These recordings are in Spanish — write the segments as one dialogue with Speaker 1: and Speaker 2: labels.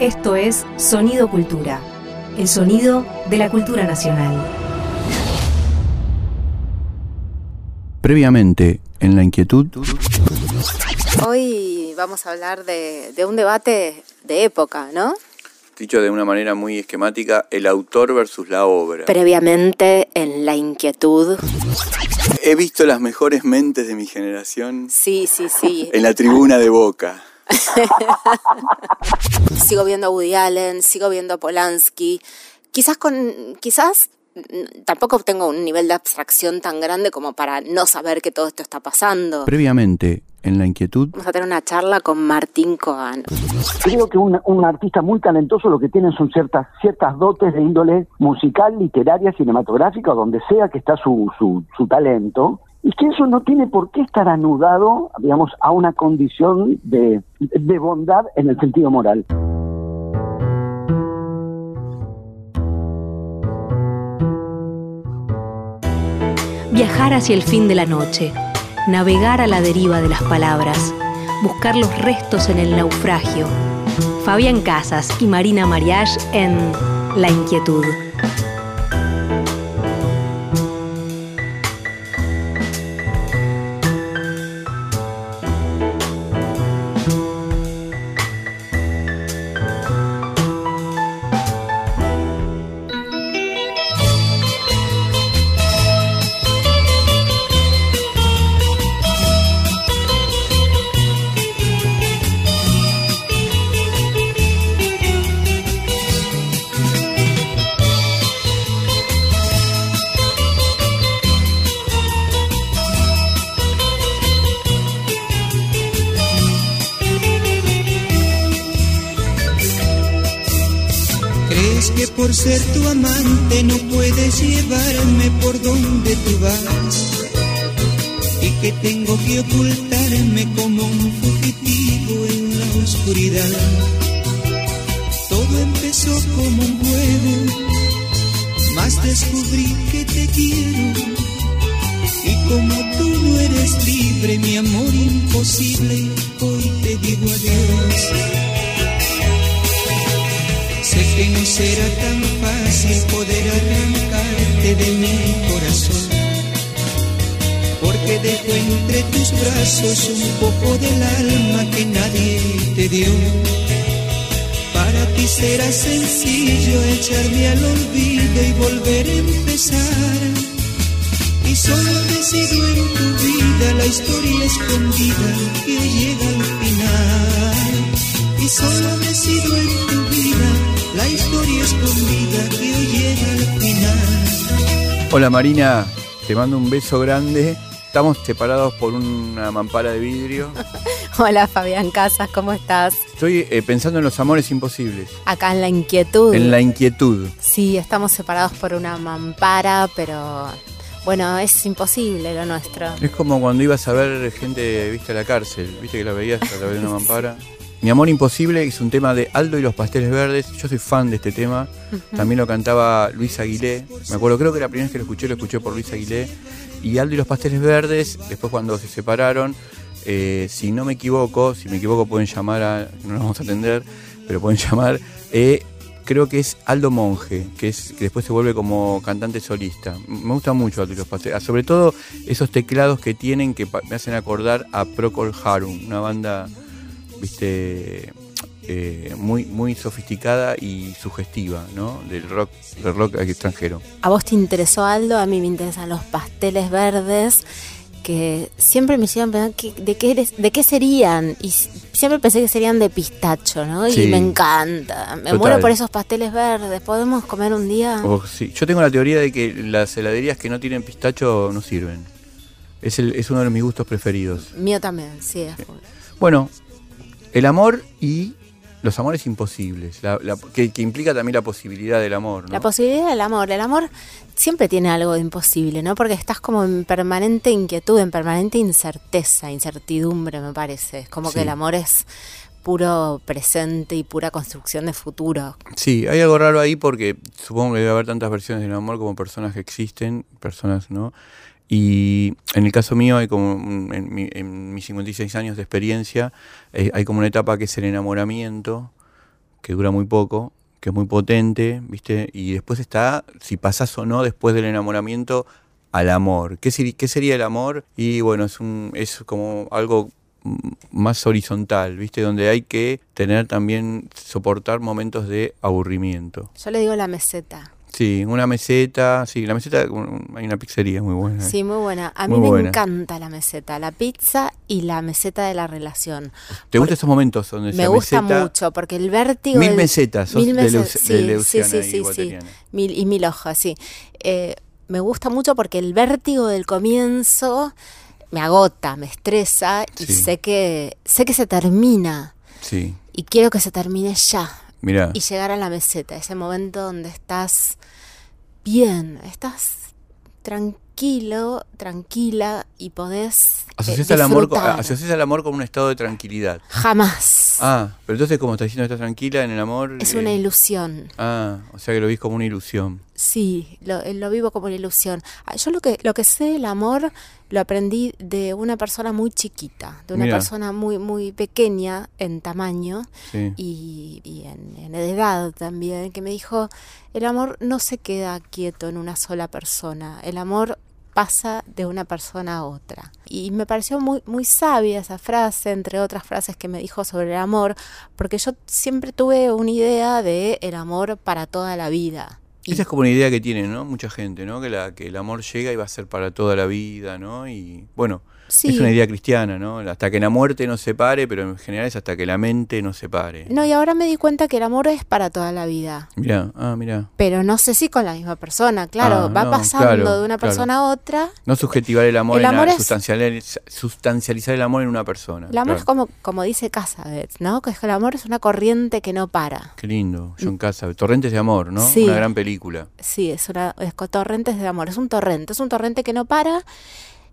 Speaker 1: Esto es Sonido Cultura, el sonido de la cultura nacional.
Speaker 2: Previamente, en la inquietud,
Speaker 3: Hoy vamos a hablar de, de un debate de época, ¿no?
Speaker 2: dicho de una manera muy esquemática, el autor versus la obra.
Speaker 3: Previamente en la inquietud.
Speaker 2: He visto las mejores mentes de mi generación
Speaker 3: Sí, sí, sí.
Speaker 2: en la tribuna de Boca.
Speaker 3: Sigo viendo a Woody Allen, sigo viendo a Polanski. Quizás con, quizás mm, tampoco tengo un nivel de abstracción tan grande como para no saber que todo esto está pasando.
Speaker 2: Previamente, en la inquietud,
Speaker 3: Vamos a tener una charla con Martín Coan.
Speaker 4: Creo que un, un artista muy talentoso lo que tiene son ciertas ciertas dotes de índole musical, literaria, cinematográfica, donde sea que está su, su, su talento, y que eso no tiene por qué estar anudado, digamos, a una condición de, de bondad en el sentido moral.
Speaker 1: Viajar hacia el fin de la noche, navegar a la deriva de las palabras, buscar los restos en el naufragio. Fabián Casas y Marina Mariage en La Inquietud.
Speaker 5: Y que tengo que ocultarme como un brazos un poco del alma que nadie te dio. Para ti será sencillo echarme al olvido y volver a empezar. Y solo decido en tu vida la historia escondida que llega al final. Y solo decido en tu vida la historia escondida que llega al final.
Speaker 2: Hola Marina, te mando un beso grande. Estamos separados por una mampara de vidrio.
Speaker 3: Hola Fabián Casas, ¿cómo estás?
Speaker 2: Estoy eh, pensando en los amores imposibles,
Speaker 3: Acá en la inquietud.
Speaker 2: en la inquietud.
Speaker 3: Sí, estamos separados por una mampara, pero bueno, es imposible lo nuestro.
Speaker 2: Es como cuando ibas a ver gente, viste, a la cárcel, viste que la veías a través de una mampara. Mi amor imposible es un tema de Aldo y los pasteles verdes. Yo soy fan de este tema. También lo cantaba Luis Aguilé. Me acuerdo, creo que la primera vez que lo escuché, lo escuché por Luis Aguilé. Y Aldo y los pasteles verdes, después cuando se separaron, eh, si no me equivoco, si me equivoco pueden llamar a, no nos vamos a atender, pero pueden llamar, eh, creo que es Aldo Monge, que es que después se vuelve como cantante solista. Me gusta mucho Aldo y los pasteles, sobre todo esos teclados que tienen que me hacen acordar a Procol Harum, una banda, viste, eh, muy muy sofisticada y sugestiva, ¿no? Del rock, del rock extranjero.
Speaker 3: ¿A vos te interesó Aldo? A mí me interesan los pasteles verdes que siempre me hicieron pensar que- de, qué eres- de qué serían. Y siempre pensé que serían de pistacho, ¿no?
Speaker 2: Sí.
Speaker 3: Y me encanta. Me
Speaker 2: Total.
Speaker 3: muero por esos pasteles verdes. ¿Podemos comer un día?
Speaker 2: O sí. Yo tengo la teoría de que las heladerías que no tienen pistacho no sirven. Es, el- es uno de mis gustos preferidos.
Speaker 3: Mío también, sí. full.
Speaker 2: Bueno, el amor y los amores imposibles, la- la- que, que implica también la posibilidad del amor. ¿no?
Speaker 3: La posibilidad del amor. El amor siempre tiene algo de imposible, ¿no? Porque estás como en permanente inquietud, en permanente incerteza, incertidumbre, me parece. Es como
Speaker 2: Sí.
Speaker 3: que el amor es puro presente y pura construcción de futuro.
Speaker 2: Sí, hay algo raro ahí porque supongo que debe haber tantas versiones del amor como personas que existen, personas, ¿no? Y en el caso mío, hay como en, mi- en mis 56 años de experiencia, eh, hay como una etapa que es el enamoramiento, que dura muy poco, que es muy potente, ¿viste? Y después está, si pasás o no después del enamoramiento, al amor. ¿Qué, qué sería el amor? Y bueno, es, un, es como algo más horizontal, ¿viste? Donde hay que tener también, soportar momentos de aburrimiento.
Speaker 3: Yo le digo la meseta.
Speaker 2: Sí, una meseta, sí, la meseta, un- hay una pizzería muy buena.
Speaker 3: Sí, muy buena. A mí me encanta la meseta, la pizza y la meseta de la relación.
Speaker 2: ¿Te gustan esos momentos donde
Speaker 3: Me gusta
Speaker 2: meseta-
Speaker 3: mucho porque el vértigo.
Speaker 2: Mil
Speaker 3: del-
Speaker 2: mesetas, sos
Speaker 3: mil
Speaker 2: de Leuc-
Speaker 3: sí,
Speaker 2: de
Speaker 3: sí, sí,
Speaker 2: y
Speaker 3: sí, sí.
Speaker 2: Guateriana.
Speaker 3: Mil, y mil hojas, sí. Eh, me gusta mucho porque el vértigo del comienzo me agota, me estresa y
Speaker 2: Sí.
Speaker 3: sé que sé que se termina
Speaker 2: Sí,
Speaker 3: y quiero que se termine ya
Speaker 2: mirá.
Speaker 3: y llegar a la meseta, ese momento donde estás bien, estás tranquilo, tranquila y podés eh,
Speaker 2: Asociás al, amor, asociás al amor con un estado de tranquilidad.
Speaker 3: Jamás.
Speaker 2: Ah, pero entonces como estás diciendo estás tranquila en el amor...
Speaker 3: es
Speaker 2: eh,
Speaker 3: una ilusión.
Speaker 2: Ah, o sea que lo vis como una ilusión.
Speaker 3: Sí, lo, eh, lo vivo como una ilusión. Ah, Yo lo que, lo que sé del amor lo aprendí de una persona muy chiquita, de una
Speaker 2: Mira.
Speaker 3: persona muy, muy pequeña en tamaño
Speaker 2: Sí.
Speaker 3: y, y en, en edad también, que me dijo, el amor no se queda quieto en una sola persona, el amor pasa de una persona a otra. Y me pareció muy, muy sabia esa frase, entre otras frases que me dijo sobre el amor, porque yo siempre tuve una idea de el amor para toda la vida.
Speaker 2: Esa es como una idea que tiene, ¿no? Mucha gente, ¿no? Que, la, que el amor llega y va a ser para toda la vida, ¿no? Y bueno,
Speaker 3: Sí.
Speaker 2: es una idea cristiana, ¿no? Hasta que la muerte nos separe, pero en general es hasta que la mente nos separe.
Speaker 3: No, y ahora me di cuenta que el amor es para toda la vida.
Speaker 2: Mirá, ah, mirá.
Speaker 3: Pero no sé si con la misma persona, claro,
Speaker 2: Ah,
Speaker 3: va
Speaker 2: no,
Speaker 3: pasando
Speaker 2: claro,
Speaker 3: de una
Speaker 2: claro.
Speaker 3: persona a otra.
Speaker 2: No subjetivar el amor,
Speaker 3: El
Speaker 2: en
Speaker 3: amor es-
Speaker 2: sustancializ- sustancializar el amor en una persona.
Speaker 3: El amor
Speaker 2: claro.
Speaker 3: es como, como dice Casabets, ¿no? Que es que el amor es una corriente que no para.
Speaker 2: Qué lindo, John Casa. Torrentes de amor, ¿no?
Speaker 3: Sí.
Speaker 2: Una gran película.
Speaker 3: Sí, es una es torrentes de amor, es un torrente, es un torrente que no para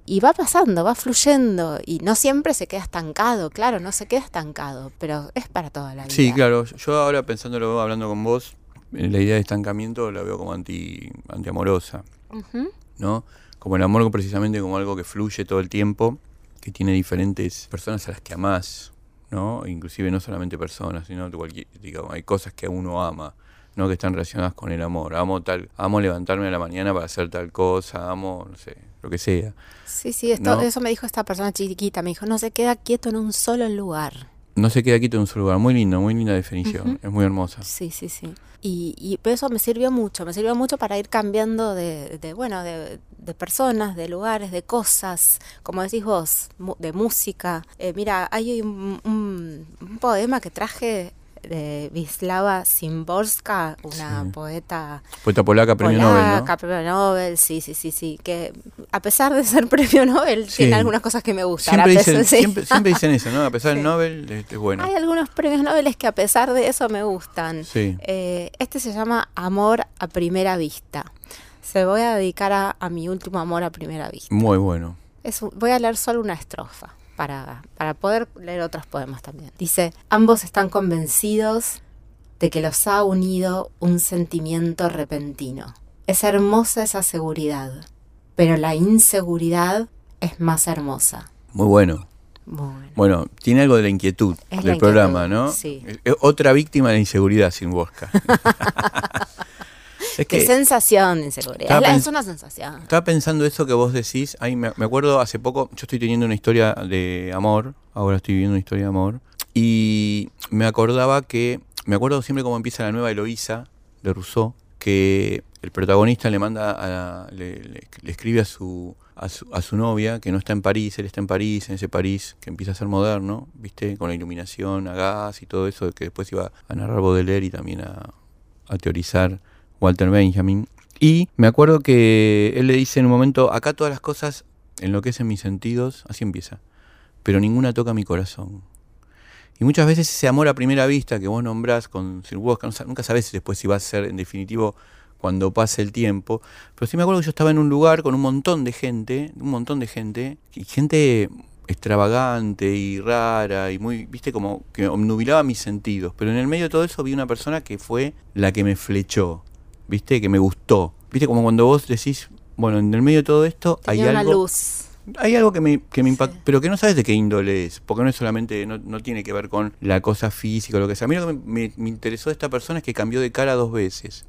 Speaker 3: y va pasando, va fluyendo y no siempre se queda estancado, claro, no se queda estancado, pero es para toda la vida.
Speaker 2: Sí, claro. Yo ahora pensándolo, hablando con vos, eh, la idea de estancamiento la veo como anti, antiamorosa,
Speaker 3: Ujú.
Speaker 2: ¿no? Como el amor precisamente como algo que fluye todo el tiempo, que tiene diferentes personas a las que amás, ¿no? Inclusive no solamente personas, sino cualquier, digamos, hay cosas que uno ama, ¿no? Que están relacionadas con el amor. Amo tal, amo levantarme a la mañana para hacer tal cosa, amo, no sé, lo que sea.
Speaker 3: Sí, sí, esto,
Speaker 2: ¿No?
Speaker 3: eso me dijo esta persona chiquita, me dijo, no se queda quieto en un solo lugar.
Speaker 2: No se queda quieto en un solo lugar. Muy lindo, muy linda definición. Es muy hermosa.
Speaker 3: Sí, sí, sí. Y, y eso me sirvió mucho, me sirvió mucho para ir cambiando de, de, bueno, de, de personas, de lugares, de cosas, como decís vos, de música. Eh, mira, hay un, un- un poema que traje de Wisława Szymborska, una
Speaker 2: Sí.
Speaker 3: poeta
Speaker 2: Poeta polaca, premio
Speaker 3: polaca,
Speaker 2: Nobel, ¿no?
Speaker 3: premio Nobel, sí, sí, sí, sí, que a pesar de ser premio Nobel,
Speaker 2: Sí.
Speaker 3: tiene algunas cosas que me gustan.
Speaker 2: Siempre
Speaker 3: a
Speaker 2: dicen,
Speaker 3: pesar- sí.
Speaker 2: siempre, siempre dicen eso, ¿no? A pesar del Nobel, es, es bueno.
Speaker 3: Hay algunos premios Nobel que a pesar de eso me gustan.
Speaker 2: Sí.
Speaker 3: Eh, este se llama Amor a primera vista. Se voy a dedicar a, a mi último amor a primera vista.
Speaker 2: Muy bueno.
Speaker 3: Es voy a leer solo una estrofa para, para poder leer otros poemas también. Dice, ambos están convencidos de que los ha unido un sentimiento repentino. Es hermosa esa seguridad, pero la inseguridad es más hermosa.
Speaker 2: Muy bueno.
Speaker 3: Bueno.
Speaker 2: Bueno, tiene algo de la inquietud
Speaker 3: Es
Speaker 2: del
Speaker 3: la
Speaker 2: programa,
Speaker 3: inquietud,
Speaker 2: ¿no?
Speaker 3: sí.
Speaker 2: Es otra víctima de la inseguridad sin Bosca. es
Speaker 3: Qué
Speaker 2: que
Speaker 3: sensación de inseguridad. Es Es una sensación.
Speaker 2: estaba pensando eso que vos decís. Ahí me, me acuerdo hace poco, yo estoy teniendo una historia de amor. Ahora estoy viviendo una historia de amor. Y me acordaba que. Me acuerdo siempre cómo empieza la nueva Eloísa de Rousseau. Que el protagonista le manda a le, le- le escribe a su, a su a su novia que no está en París, él está en París, en ese París que empieza a ser moderno, ¿viste? Con la iluminación a gas y todo eso que después iba a narrar Baudelaire y también a, a teorizar Walter Benjamin. Y me acuerdo que él le dice en un momento, acá todas las cosas enloquecen mis sentidos, así empieza, pero ninguna toca mi corazón. Y muchas veces ese amor a primera vista que vos nombrás con Sir Walker, nunca sabés después si va a ser en definitivo cuando pase el tiempo. Pero sí me acuerdo que yo estaba en un lugar con un montón de gente, un montón de gente, y gente extravagante y rara y muy, viste, como que obnubilaba mis sentidos. Pero en el medio de todo eso vi una persona que fue la que me flechó, viste, que me gustó. Viste, como cuando vos decís, bueno, en el medio de todo esto
Speaker 3: Tenía
Speaker 2: hay
Speaker 3: una
Speaker 2: algo...
Speaker 3: luz.
Speaker 2: Hay algo que me, que me impacta, pero que no sabes de qué índole es, porque no es solamente, no, no tiene que ver con la cosa física o lo que sea. A mí lo que me, me interesó de esta persona es que cambió de cara dos veces.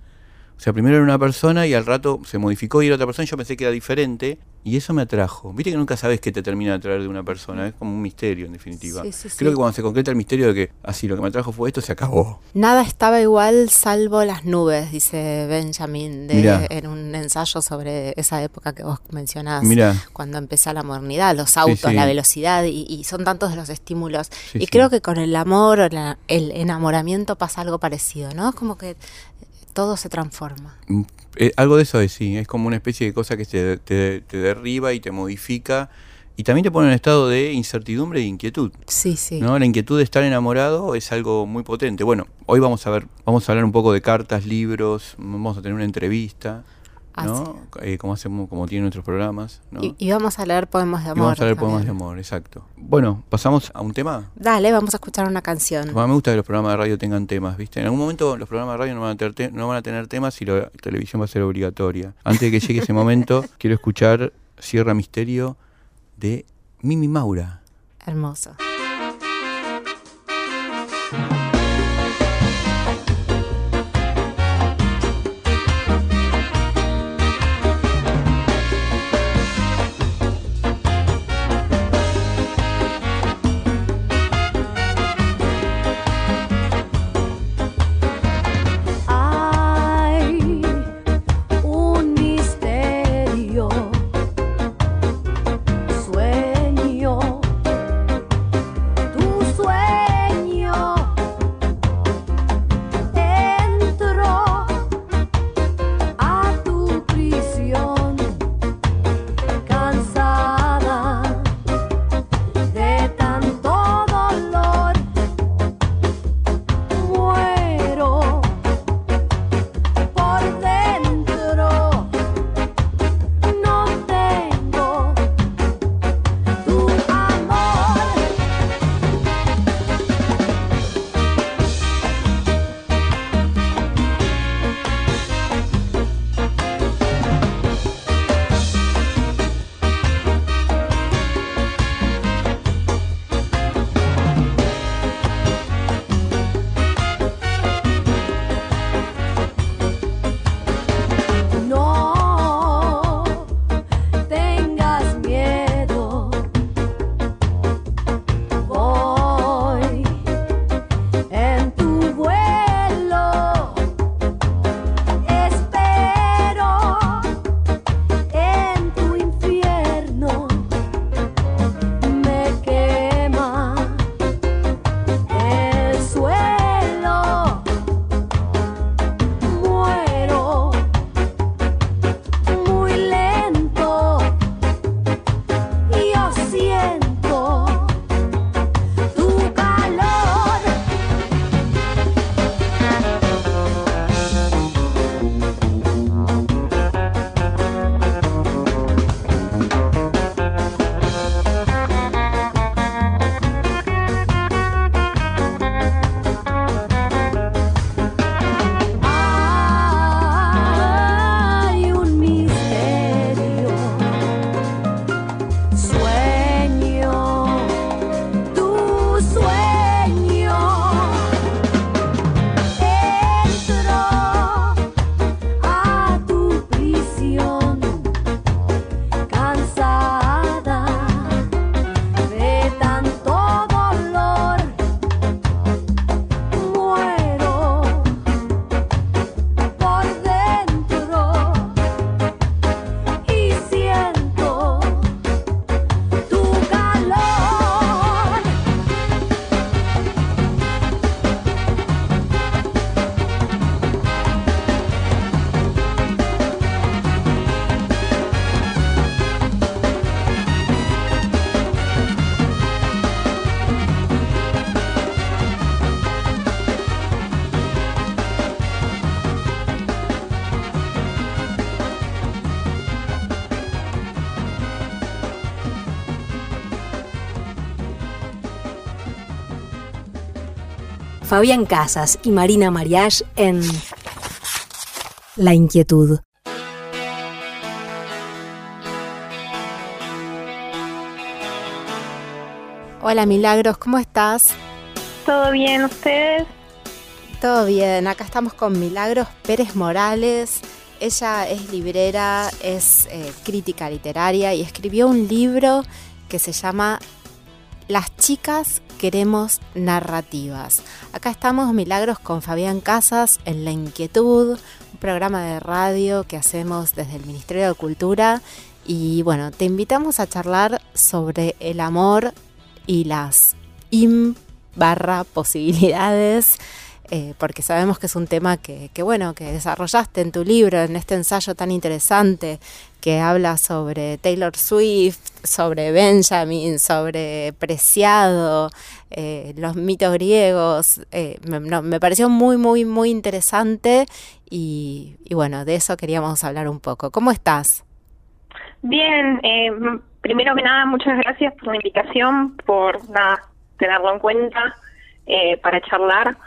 Speaker 2: O sea, primero era una persona y al rato se modificó y era otra persona y yo pensé que era diferente y eso me atrajo. Viste que nunca sabes qué te termina de atraer de una persona, es como un misterio en definitiva.
Speaker 6: Sí, sí, sí.
Speaker 2: Creo que cuando se concreta el misterio de que así lo que me atrajo fue esto, se acabó.
Speaker 6: Nada estaba igual salvo las nubes, dice Benjamin de-
Speaker 2: Mirá.
Speaker 6: en un ensayo sobre esa época que vos mencionás.
Speaker 2: Mirá.
Speaker 6: Cuando empieza la modernidad, los autos, la velocidad y, y son tantos los estímulos. Y creo que con el amor o la- el enamoramiento pasa algo parecido, ¿no? Es como que todo se transforma.
Speaker 2: Mm, eh, algo de eso es, sí, es como una especie de cosa que te, te- te derriba y te modifica y también te pone en un estado de incertidumbre e inquietud.
Speaker 6: Sí, sí.
Speaker 2: ¿no? La inquietud de estar enamorado es algo muy potente. Bueno, hoy vamos a ver, vamos a hablar un poco de cartas, libros, vamos a tener una entrevista, ¿no? Eh, como hacemos, como tienen nuestros programas, ¿no?
Speaker 6: Y, y vamos a leer poemas de
Speaker 2: Y
Speaker 6: amor.
Speaker 2: vamos a leer poemas de
Speaker 6: también.
Speaker 2: amor, exacto. Bueno, pasamos a un tema.
Speaker 6: Dale, vamos a escuchar una canción.
Speaker 2: Me gusta que los programas de radio tengan temas, ¿viste? En algún momento los programas de radio no van a tener, te- no van a tener temas y la televisión va a ser obligatoria. Antes de que llegue ese momento, quiero escuchar Sierra Misterio de Mimi Maura.
Speaker 6: Hermoso.
Speaker 1: Fabián Casas y Marina Mariage en La Inquietud.
Speaker 3: Hola Milagros, ¿cómo estás?
Speaker 7: ¿Todo bien ustedes?
Speaker 3: Todo bien, acá estamos con Milagros Pérez Morales. Ella es librera, es eh, crítica literaria y escribió un libro que se llama Las chicas queremos narrativas. Acá estamos Milagros con Fabián Casas en La Inquietud, un programa de radio que hacemos desde el Ministerio de Cultura y bueno, te invitamos a charlar sobre el amor y las im barra posibilidades, eh, porque sabemos que es un tema que, que, bueno, que desarrollaste en tu libro, en este ensayo tan interesante que habla sobre Taylor Swift, sobre Benjamin, sobre Preciado, eh, los mitos griegos. Eh, me, no, me, pareció muy, muy, muy interesante y, y, bueno, de eso queríamos hablar un poco. ¿Cómo estás?
Speaker 7: Bien, eh, primero que nada, muchas gracias por la invitación, por nada, tenerlo en cuenta eh, para charlar.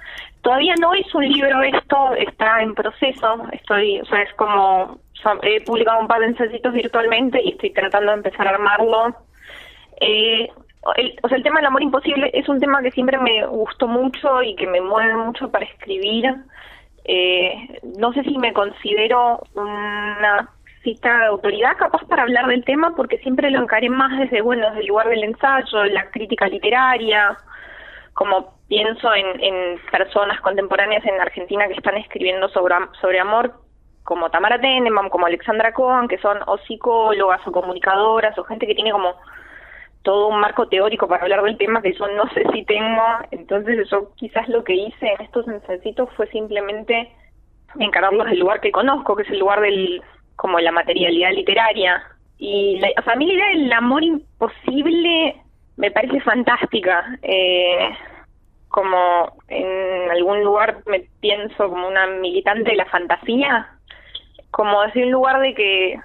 Speaker 7: Todavía no es un libro esto, está en proceso, estoy, o sea, es como, he publicado un par de ensayos virtualmente y estoy tratando de empezar a armarlo. Eh, el, o sea, el tema del amor imposible es un tema que siempre me gustó mucho y que me mueve mucho para escribir. Eh, no sé si me considero una cita de autoridad capaz para hablar del tema porque siempre lo encaré más desde, bueno, desde el lugar del ensayo, la crítica literaria, como pienso en, en personas contemporáneas en Argentina que están escribiendo sobre, sobre amor, como Tamara Tenenbaum, como Alexandra Cohen, que son o psicólogas o comunicadoras o gente que tiene como todo un marco teórico para hablar del tema que yo no sé si tengo. Entonces yo quizás lo que hice en estos ensayos fue simplemente encararlos del lugar que conozco, que es el lugar del como la materialidad literaria. Y la, o sea, a mí la idea del amor imposible me parece fantástica. Eh, como en algún lugar me pienso como una militante de la fantasía, como decir un lugar de que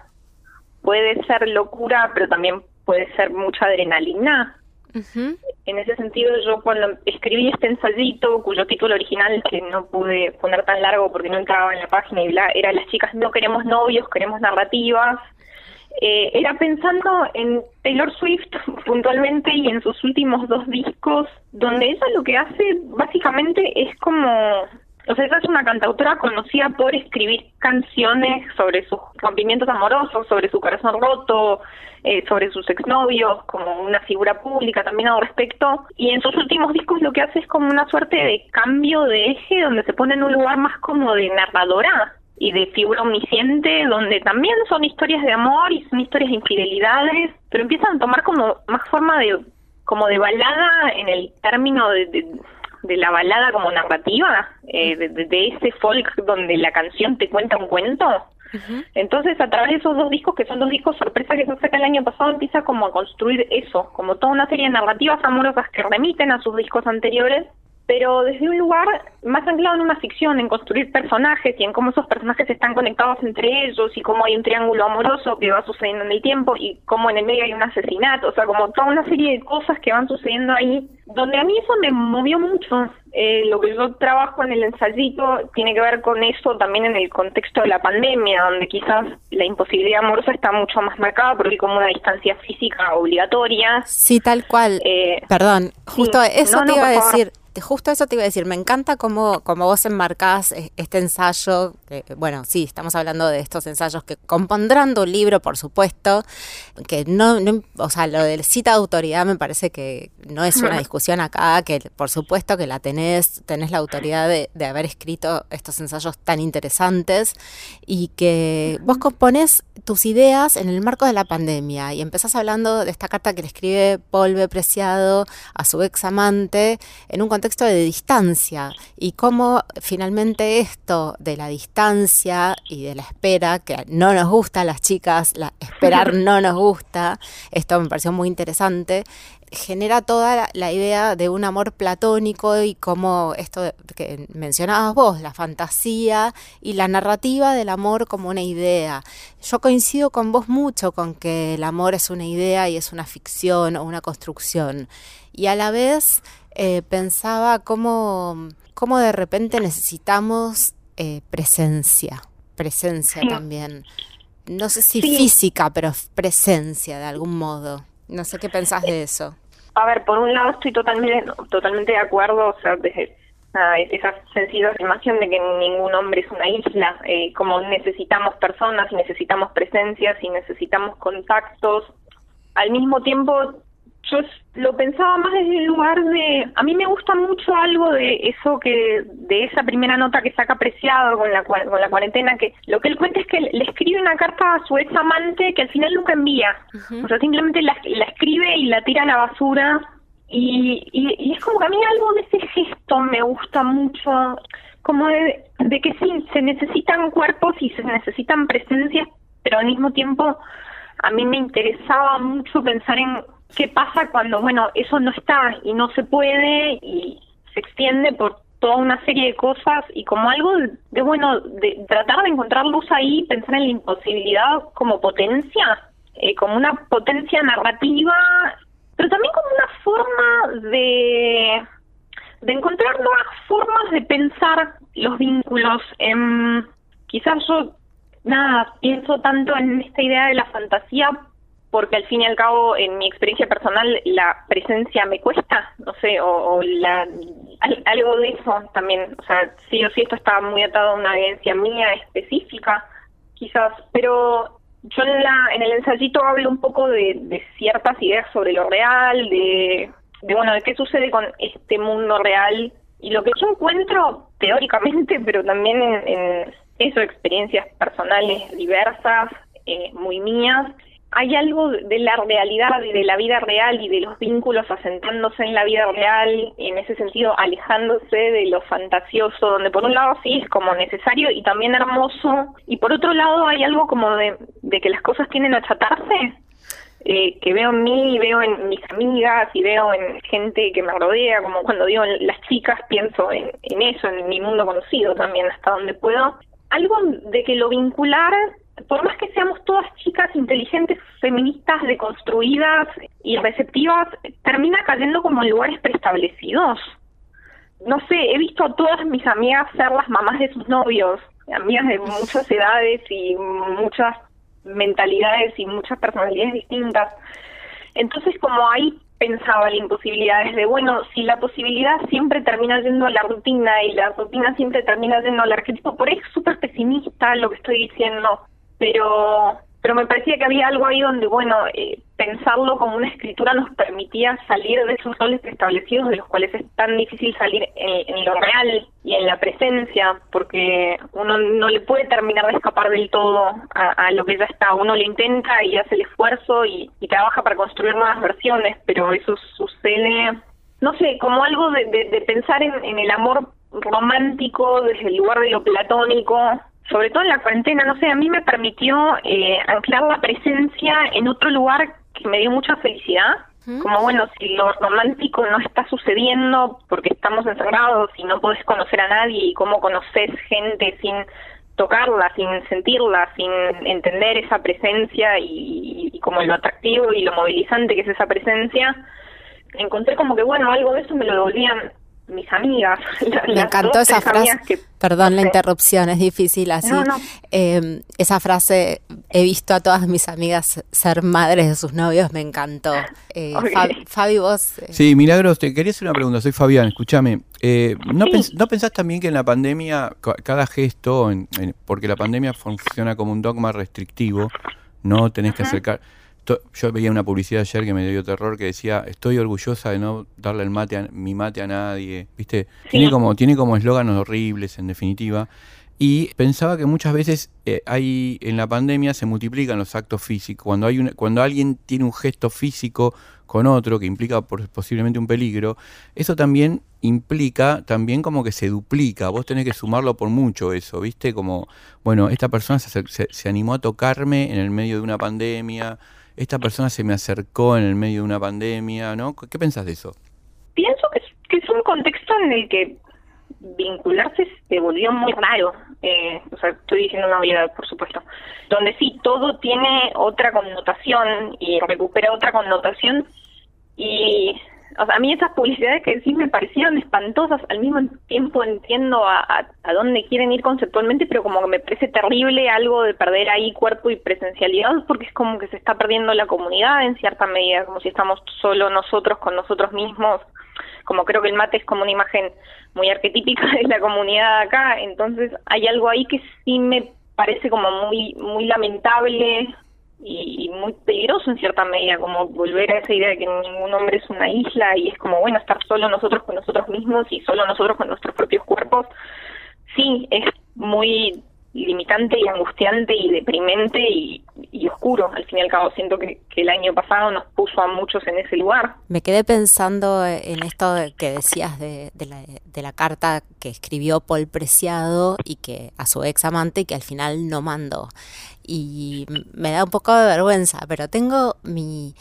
Speaker 7: puede ser locura, pero también puede ser mucha adrenalina. Uh -huh. En ese sentido, yo cuando escribí este ensayito, cuyo título original que no pude poner tan largo porque no entraba en la página y bla, era Las chicas no queremos novios, queremos narrativas, eh, era pensando en Taylor Swift puntualmente y en sus últimos dos discos, donde ella lo que hace básicamente es como o sea, ella es una cantautora conocida por escribir canciones sobre sus rompimientos amorosos, sobre su corazón roto, eh, sobre sus exnovios, como una figura pública también al respecto. Y en sus últimos discos lo que hace es como una suerte de cambio de eje, donde se pone en un lugar más como de narradora y de figura omnisciente, donde también son historias de amor y son historias de infidelidades, pero empiezan a tomar como más forma de como de balada en el término de, de de la balada como narrativa, eh, de, de, ese folk donde la canción te cuenta un cuento. Uh -huh. Entonces, a través de esos dos discos, que son dos discos sorpresa que se saca el año pasado, empieza como a construir eso, como toda una serie de narrativas amorosas que remiten a sus discos anteriores, pero desde un lugar más anclado en una ficción, en construir personajes y en cómo esos personajes están conectados entre ellos y cómo hay un triángulo amoroso que va sucediendo en el tiempo y cómo en el medio hay un asesinato, o sea, como toda una serie de cosas que van sucediendo ahí, donde a mí eso me movió mucho. Eh, lo que yo trabajo en el ensayito tiene que ver con eso también en el contexto de la pandemia, donde quizás la imposibilidad amorosa está mucho más marcada porque hay como una distancia física obligatoria.
Speaker 3: Sí, tal cual. Eh, Perdón, justo sí. eso no, te no, iba a decir. Favor justo eso te iba a decir, me encanta cómo, cómo vos enmarcás este ensayo, que, bueno, sí, estamos hablando de estos ensayos que compondrán tu libro, por supuesto, que no, no, o sea, lo de cita de autoridad me parece que no es una discusión acá, que por supuesto que la tenés, tenés la autoridad de, de haber escrito estos ensayos tan interesantes y que vos componés tus ideas en el marco de la pandemia y empezás hablando de esta carta que le escribe Paul B. Preciado a su ex amante en un contexto de distancia y cómo finalmente esto de la distancia y de la espera, que no nos gusta a las chicas, la, esperar no nos gusta, esto me pareció muy interesante, genera toda la, idea de un amor platónico y como esto que mencionabas vos, la fantasía y la narrativa del amor como una idea. Yo coincido con vos mucho con que el amor es una idea y es una ficción o una construcción. Y a la vez eh, pensaba cómo, cómo de repente necesitamos eh, presencia, presencia también. No sé si sí. física, pero presencia de algún modo. No sé qué pensás de eso.
Speaker 7: A ver, por un lado estoy totalmente, totalmente de acuerdo, o sea, desde nada, esa sencilla afirmación de que ningún hombre es una isla, eh, como necesitamos personas y necesitamos presencias y necesitamos contactos. Al mismo tiempo, yo lo pensaba más desde el lugar de, a mí me gusta mucho algo de eso que, de esa primera nota que saca apreciado con la, con la cuarentena, que lo que él cuenta es que le escribe una carta a su ex amante que al final nunca envía. O sea, simplemente la, la escribe y la tira a la basura. Y, y, y es como que a mí algo de ese gesto me gusta mucho, como de, de que sí, se necesitan cuerpos y se necesitan presencias, pero al mismo tiempo a mí me interesaba mucho pensar en qué pasa cuando, bueno, eso no está y no se puede y se extiende por toda una serie de cosas y como algo de, bueno, de tratar de encontrar luz ahí, pensar en la imposibilidad como potencia, eh, como una potencia narrativa, pero también como una forma de de encontrar nuevas formas de pensar los vínculos. Em, quizás yo, nada, pienso tanto en esta idea de la fantasía porque al fin y al cabo, en mi experiencia personal, la presencia me cuesta, no sé, o, la, al- algo de eso también. O sea, sí o sí, esto está muy atado a una vivencia mía específica, quizás, pero yo en, la, en el ensayito hablo un poco de, de ciertas ideas sobre lo real, de, de, bueno, de qué sucede con este mundo real y lo que yo encuentro teóricamente, pero también en, en eso, experiencias personales diversas, eh, muy mías, hay algo de la realidad y de la vida real y de los vínculos asentándose en la vida real, y en ese sentido alejándose de lo fantasioso, donde por un lado sí es como necesario y también hermoso, y por otro lado hay algo como de, que las cosas tienen a achatarse, eh, que veo en mí, veo en mis amigas y veo en gente que me rodea, como cuando digo en las chicas pienso en, en eso, en mi mundo conocido también, hasta donde puedo. Algo de que lo vincular, por más que seamos todas chicas inteligentes, feministas, deconstruidas y receptivas, termina cayendo como en lugares preestablecidos. No sé, he visto a todas mis amigas ser las mamás de sus novios, amigas de muchas edades y muchas mentalidades y muchas personalidades distintas. Entonces, como ahí pensaba la imposibilidad, es de, bueno, si la posibilidad siempre termina yendo a la rutina y la rutina siempre termina yendo al arquetipo, por ahí es súper pesimista lo que estoy diciendo, pero pero me parecía que había algo ahí donde, bueno, eh, pensarlo como una escritura nos permitía salir de esos roles preestablecidos de los cuales es tan difícil salir en, lo real y en la presencia, porque uno no le puede terminar de escapar del todo a, lo que ya está. Uno lo intenta y hace el esfuerzo y, y trabaja para construir nuevas versiones, pero eso sucede, no sé, como algo de, de, de pensar en, en el amor romántico desde el lugar de lo platónico, sobre todo en la cuarentena, no sé, a mí me permitió eh, anclar la presencia en otro lugar que me dio mucha felicidad. Como bueno, si lo romántico no está sucediendo porque estamos encerrados y no podés conocer a nadie y cómo conoces gente sin tocarla, sin sentirla, sin entender esa presencia y, y como lo atractivo y lo movilizante que es esa presencia, encontré como que bueno, algo de eso me lo devolvían mis amigas.
Speaker 3: Me
Speaker 7: las
Speaker 3: encantó
Speaker 7: dos,
Speaker 3: esa frase.
Speaker 7: que-
Speaker 3: Perdón la
Speaker 7: no sé.
Speaker 3: interrupción, es difícil así.
Speaker 7: No, no.
Speaker 3: Eh, esa frase, he visto a todas mis amigas ser madres de sus novios, me encantó. Eh. Fab- Fabi, vos... eh,
Speaker 2: Sí, Milagros, te quería hacer una pregunta. Soy Fabián, escúchame. Eh, ¿no,
Speaker 7: Sí.
Speaker 2: pens- ¿No pensás también que en la pandemia, ca- cada gesto, en- en- porque la pandemia funciona como un dogma restrictivo, no tenés que acercar. Yo veía una publicidad ayer que me dio terror que decía, estoy orgullosa de no darle el mate a- mi mate a nadie. ¿Viste? Tiene como tiene como eslóganos horribles, en definitiva. Y pensaba que muchas veces eh, hay en la pandemia se multiplican los actos físicos. Cuando hay un- cuando alguien tiene un gesto físico con otro que implica por- posiblemente un peligro, eso también implica también como que se duplica. Vos tenés que sumarlo por mucho eso, ¿viste? Como, bueno, esta persona se- se animó a tocarme en el medio de una pandemia, esta persona se me acercó en el medio de una pandemia, ¿no? ¿Qué pensás de eso?
Speaker 7: pienso que es, que es un contexto en el que vincularse se volvió muy raro. Eh, o sea, estoy diciendo una obviedad, por supuesto. Donde sí, todo tiene otra connotación y recupera otra connotación. Y o sea, a mí esas publicidades que decís me parecieron espantosas, al mismo tiempo entiendo a, a, a dónde quieren ir conceptualmente, pero como que me parece terrible algo de perder ahí cuerpo y presencialidad, porque es como que se está perdiendo la comunidad en cierta medida, como si estamos solo nosotros con nosotros mismos, como creo que el mate es como una imagen muy arquetípica de la comunidad acá, entonces hay algo ahí que sí me parece como muy muy lamentable y, muy peligroso en cierta medida, como volver a esa idea de que ningún hombre es una isla y es como, bueno, estar solo nosotros con nosotros mismos y solo nosotros con nuestros propios cuerpos, sí, es muy limitante y angustiante y deprimente y, oscuro. Al fin y al cabo, siento que, que el año pasado nos puso a muchos en ese lugar.
Speaker 3: Me quedé pensando en esto que decías de, de la, de la carta que escribió Paul Preciado y que a su ex amante y que al final no mandó. Y me da un poco de vergüenza, pero tengo mi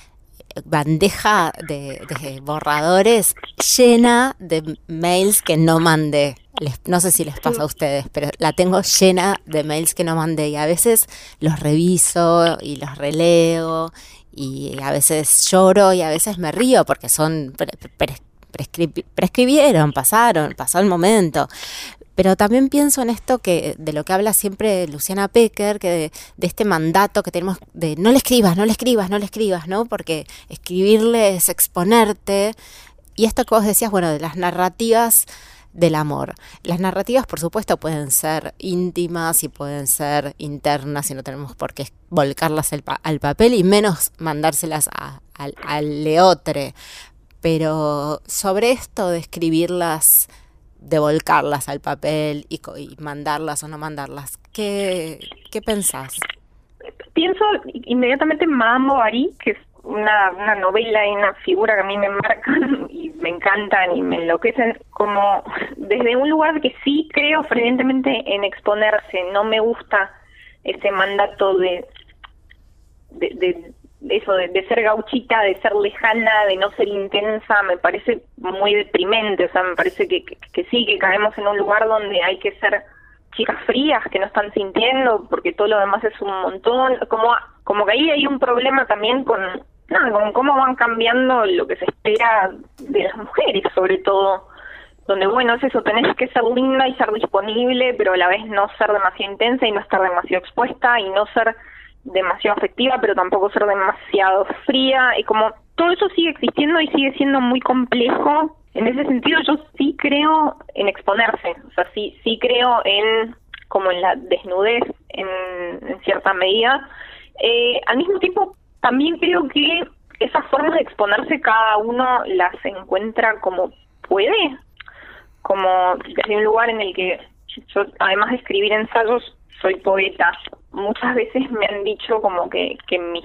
Speaker 3: bandeja de, de borradores llena de mails que no mandé. Les- no sé si les pasa a ustedes, pero la tengo llena de mails que no mandé y a veces los reviso y los releo y a veces lloro y a veces me río porque son pre- pre- prescri- prescribieron, pasaron, pasó el momento. Pero también pienso en esto que de lo que habla siempre Luciana Pecker, que de, de este mandato que tenemos de no le escribas, no le escribas, no le escribas, ¿no? Porque escribirle es exponerte. Y esto que vos decías, bueno, de las narrativas del amor. Las narrativas, por supuesto, pueden ser íntimas y pueden ser internas y no tenemos por qué volcarlas al, pa- al papel y menos mandárselas al, leotre. Pero sobre esto de escribirlas, de volcarlas al papel y mandarlas o no mandarlas, ¿qué, qué pensás?
Speaker 7: Pienso inmediatamente en Madame Bovary, que es una, una novela y una figura que a mí me marcan y me encantan y me enloquecen, como desde un lugar que sí creo fervientemente en exponerse. No me gusta ese mandato de, de, de- eso, de, de ser gauchita, de ser lejana, de no ser intensa, me parece muy deprimente. O sea, me parece que, que, que sí, que caemos en un lugar donde hay que ser chicas frías que no están sintiendo porque todo lo demás es un montón como como que ahí hay un problema también con nada con cómo van cambiando lo que se espera de las mujeres sobre todo. Donde bueno es eso tenés que ser linda y ser disponible pero a la vez no ser demasiado intensa y no estar demasiado expuesta y no ser demasiado afectiva pero tampoco ser demasiado fría. Y como todo eso sigue existiendo y sigue siendo muy complejo. En ese sentido yo sí creo en exponerse, o sea, sí, sí creo en como en la desnudez en, en cierta medida. Eh, al mismo tiempo, también creo que esas formas de exponerse cada uno las encuentra como puede, como desde un lugar en el que yo, además de escribir ensayos, soy poeta. Muchas veces me han dicho como que, que mis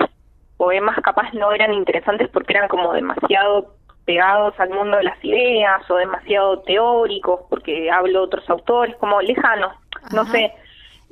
Speaker 7: poemas capaz no eran interesantes porque eran como demasiado pegados al mundo de las ideas o demasiado teóricos porque hablo de otros autores, como lejanos, no sé.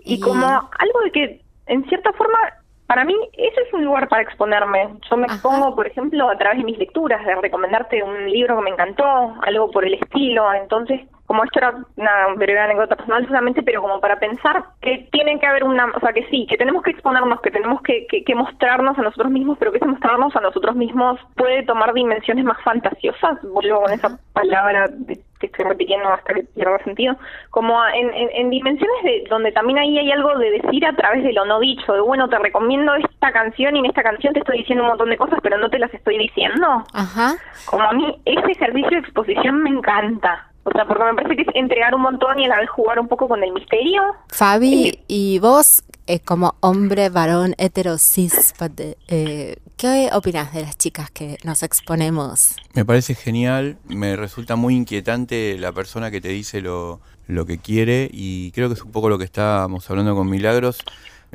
Speaker 7: Y,
Speaker 3: Y-
Speaker 7: como algo de que, en cierta forma, para mí ese es un lugar para exponerme. Yo me
Speaker 3: Ajá.
Speaker 7: expongo, por ejemplo, a través de mis lecturas, de recomendarte un libro que me encantó, algo por el estilo. Entonces, como esto era una breve anécdota personal solamente, pero como para pensar que tiene que haber una, o sea, que sí, que tenemos que exponernos, que tenemos que, que, que mostrarnos a nosotros mismos, pero que ese mostrarnos a nosotros mismos puede tomar dimensiones más fantasiosas, vuelvo con esa palabra de- que estoy repitiendo hasta que pierda sentido, como a- en, en, en dimensiones de donde también ahí hay algo de decir a través de lo no dicho, de bueno, te recomiendo esta canción y en esta canción te estoy diciendo un montón de cosas, pero no te las estoy diciendo
Speaker 3: Ajá.
Speaker 7: como a mí ese ejercicio de exposición me encanta. O sea, porque me parece que es entregar un montón y a la vez jugar un poco con el misterio.
Speaker 3: Fabi, y vos, eh, como hombre, varón, hetero, cis, pate- eh, ¿qué opinas de las chicas que nos exponemos?
Speaker 2: Me parece genial, me resulta muy inquietante la persona que te dice lo, lo que quiere y creo que es un poco lo que estábamos hablando con Milagros.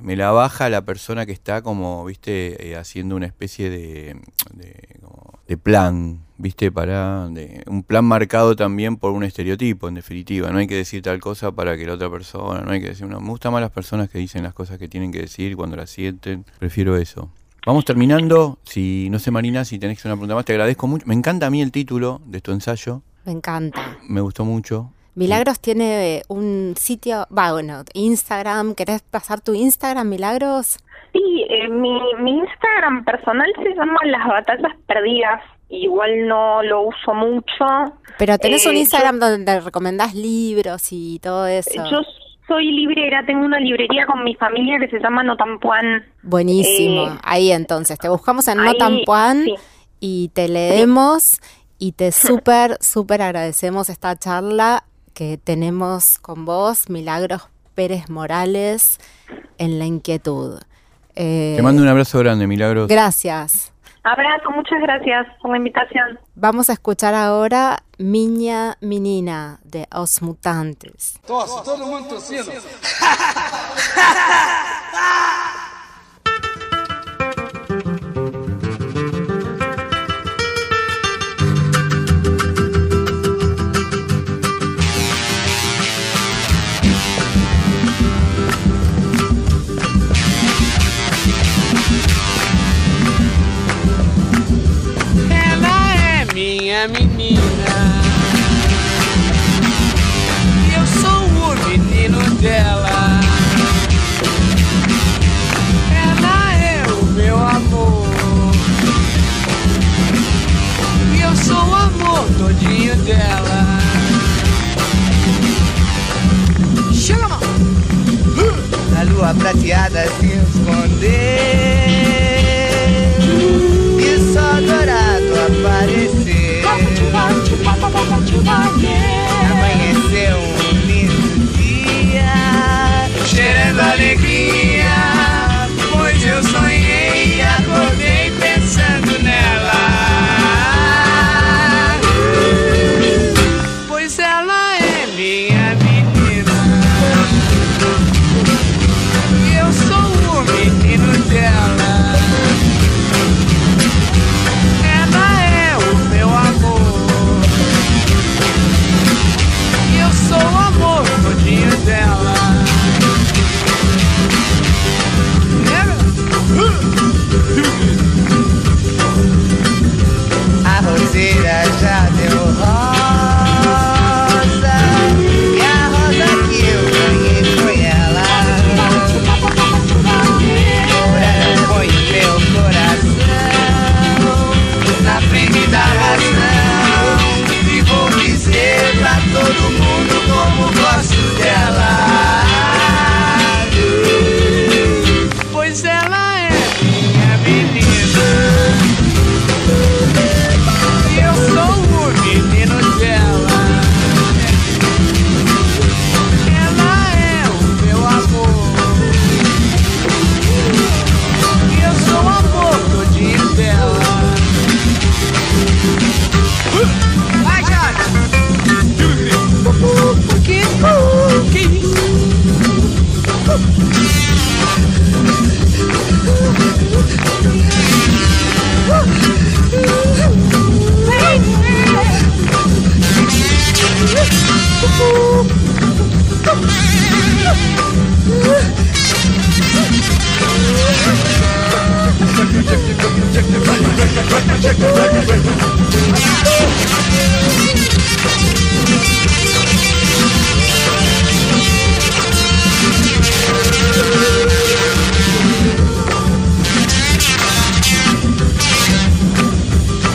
Speaker 2: Me la baja la persona que está como, viste, eh, haciendo una especie de, de, como de plan, viste, para de, un plan marcado también por un estereotipo, en definitiva. No hay que decir tal cosa para que la otra persona, no hay que decir, no, me gustan más las personas que dicen las cosas que tienen que decir cuando las sienten. Prefiero eso. Vamos terminando. Si no sé, Marina, si tenés una pregunta más, te agradezco mucho. Me encanta a mí el título de tu ensayo.
Speaker 3: Me encanta.
Speaker 2: Me gustó mucho.
Speaker 3: Milagros tiene eh, un sitio, va, bueno, Instagram. ¿Querés pasar tu Instagram, Milagros?
Speaker 7: Sí, eh, mi, mi Instagram personal se llama Las Batallas Perdidas. igual no lo uso mucho.
Speaker 3: Pero tenés
Speaker 7: Eh,
Speaker 3: un
Speaker 7: yo-
Speaker 3: Instagram donde recomendás libros y todo eso.
Speaker 7: Yo soy librera, tengo una librería con mi familia que se llama Notampuan.
Speaker 3: Buenísimo.
Speaker 7: Eh,
Speaker 3: ahí entonces, te buscamos en Notampuan
Speaker 7: sí.
Speaker 3: y te leemos y te súper, súper agradecemos esta charla que tenemos con vos, Milagros Pérez Morales, en La Inquietud. Eh,
Speaker 2: Te mando un abrazo grande, Milagros.
Speaker 3: Gracias.
Speaker 7: Abrazo, muchas gracias por la invitación.
Speaker 3: Vamos a escuchar ahora Miña Menina de Os Mutantes.
Speaker 8: Tosse, todo mundo tossindo. minha menina. Eu sou o menino dela. Ela é o meu amor. Eu sou o amor todinho dela. Chega, mão!
Speaker 9: A lua prateada se escondeu E sol dourado apareceu Amanheceu um lindo dia
Speaker 8: Cheirando alegria,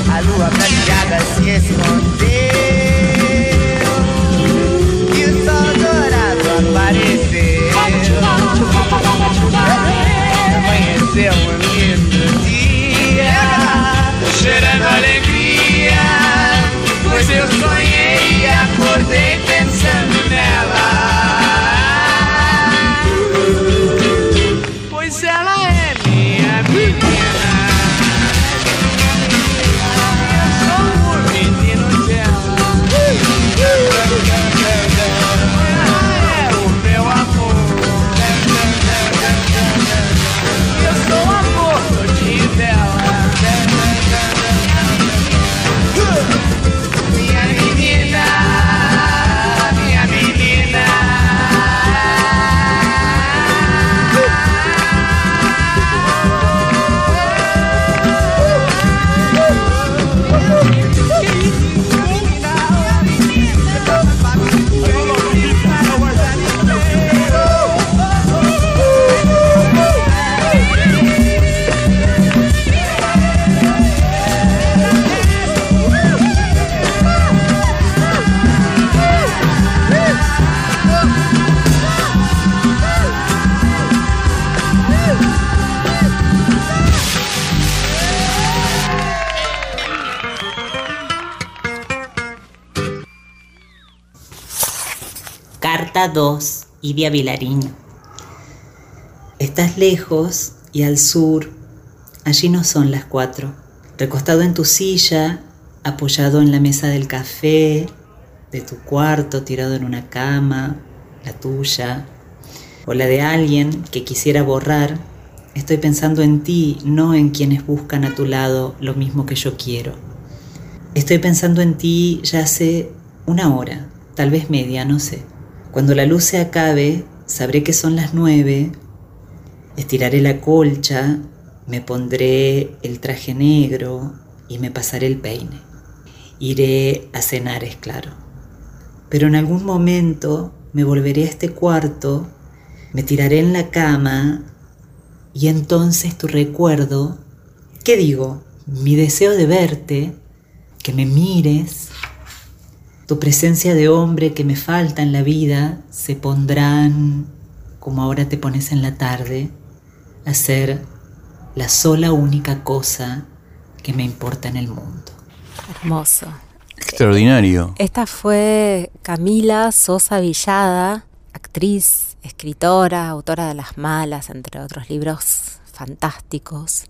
Speaker 9: A lua prateada se escondeu. E o sol dourado apareceu
Speaker 8: Yeah.
Speaker 10: Carta 2, Idia Vilariño. Estás lejos y al sur, allí no son las cuatro. Recostado en tu silla, apoyado en la mesa del café, de tu cuarto, tirado en una cama, la tuya, o la de alguien que quisiera borrar, estoy pensando en ti, no en quienes buscan a tu lado lo mismo que yo quiero. Estoy pensando en ti ya hace una hora, tal vez media, no sé. Cuando la luz se acabe, sabré que son las nueve, estiraré la colcha, me pondré el traje negro y me pasaré el peine. Iré a cenar, es claro. Pero en algún momento me volveré a este cuarto, me tiraré en la cama y entonces tu recuerdo, ¿qué digo? Mi deseo de verte, que me mires, tu presencia de hombre que me falta en la vida, se pondrán, como ahora te pones en la tarde, a ser la sola única cosa que me importa en el mundo.
Speaker 3: Hermoso.
Speaker 2: Extraordinario.
Speaker 3: Esta fue Camila Sosa Villada, actriz, escritora, autora de Las Malas, entre otros libros fantásticos,